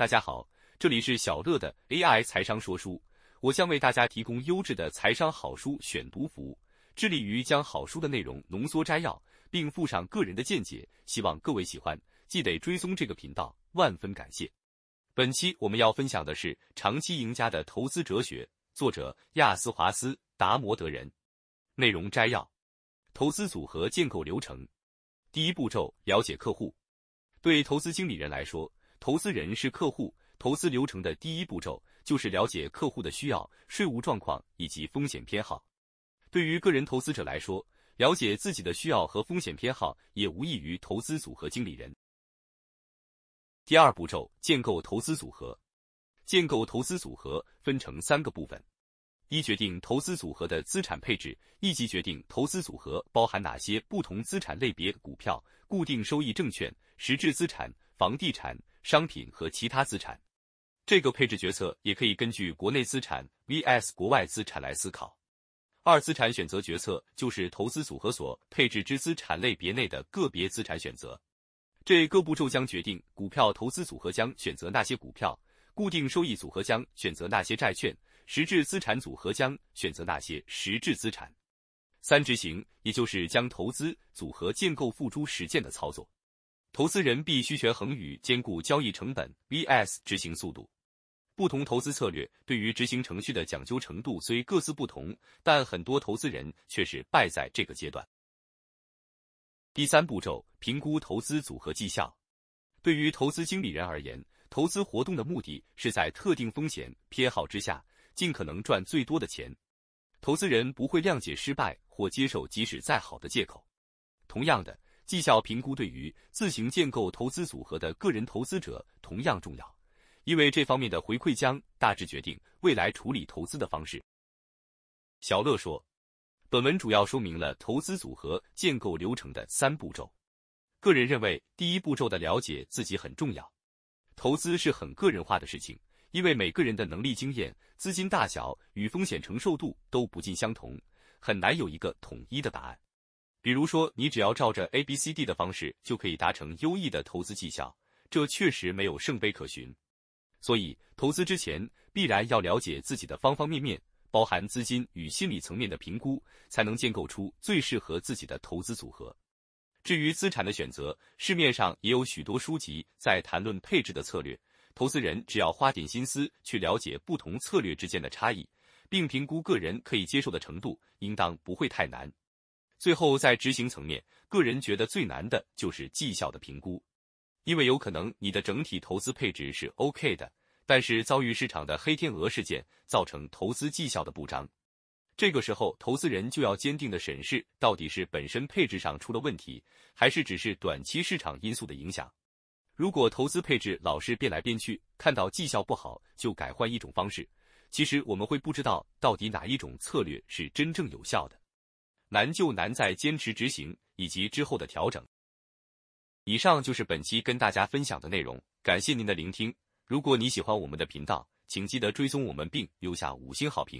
大家好，这里是小乐的 AI 财商说书，我将为大家提供优质的财商好书选读服务，致力于将好书的内容浓缩摘要，并附上个人的见解，希望各位喜欢，记得追踪这个频道，万分感谢。本期我们要分享的是《长期赢家的投资哲学》，作者亚斯华斯·达摩德人。内容摘要：投资组合建构流程，第一步骤了解客户。对投资经理人来说，投资人是客户。投资流程的第一步骤就是了解客户的需要、税务状况以及风险偏好。对于个人投资者来说，了解自己的需要和风险偏好也无异于投资组合经理人。第二步骤，建构投资组合。建构投资组合分成三个部分：一、决定投资组合的资产配置，一级决定投资组合包含哪些不同资产类别股票、固定收益证券、实质资产、房地产。商品和其他资产，这个配置决策也可以根据国内资产 vs 国外资产来思考。二资产选择决策就是投资组合所配置之资产类别内的个别资产选择。这个步骤将决定股票投资组合将选择那些股票，固定收益组合将选择那些债券，实质资产组合将选择那些实质资产。三执行，也就是将投资组合建构付诸实践的操作。投资人必须权衡与兼顾交易成本 vs 执行速度。不同投资策略对于执行程序的讲究程度虽各自不同，但很多投资人却是败在这个阶段。第三步骤，评估投资组合绩效。对于投资经理人而言，投资活动的目的是在特定风险偏好之下，尽可能赚最多的钱。投资人不会谅解失败或接受即使再好的借口。同样的。绩效评估对于自行建构投资组合的个人投资者同样重要，因为这方面的回馈将大致决定未来处理投资的方式。小乐说，本文主要说明了投资组合建构流程的三步骤。个人认为，第一步骤的了解自己很重要。投资是很个人化的事情，因为每个人的能力、经验、资金大小与风险承受度都不尽相同，很难有一个统一的答案。比如说，你只要照着 A、B、C、D 的方式就可以达成优异的投资绩效，这确实没有圣杯可循。所以，投资之前必然要了解自己的方方面面，包含资金与心理层面的评估，才能建构出最适合自己的投资组合。至于资产的选择，市面上也有许多书籍在谈论配置的策略，投资人只要花点心思去了解不同策略之间的差异，并评估个人可以接受的程度，应当不会太难。最后，在执行层面，个人觉得最难的就是绩效的评估，因为有可能你的整体投资配置是 OK 的，但是遭遇市场的黑天鹅事件，造成投资绩效的不彰。这个时候，投资人就要坚定的审视，到底是本身配置上出了问题，还是只是短期市场因素的影响。如果投资配置老是变来变去，看到绩效不好就改换一种方式，其实我们会不知道到底哪一种策略是真正有效的。难就难在坚持执行以及之后的调整。以上就是本期跟大家分享的内容，感谢您的聆听。如果你喜欢我们的频道，请记得追踪我们并留下五星好评。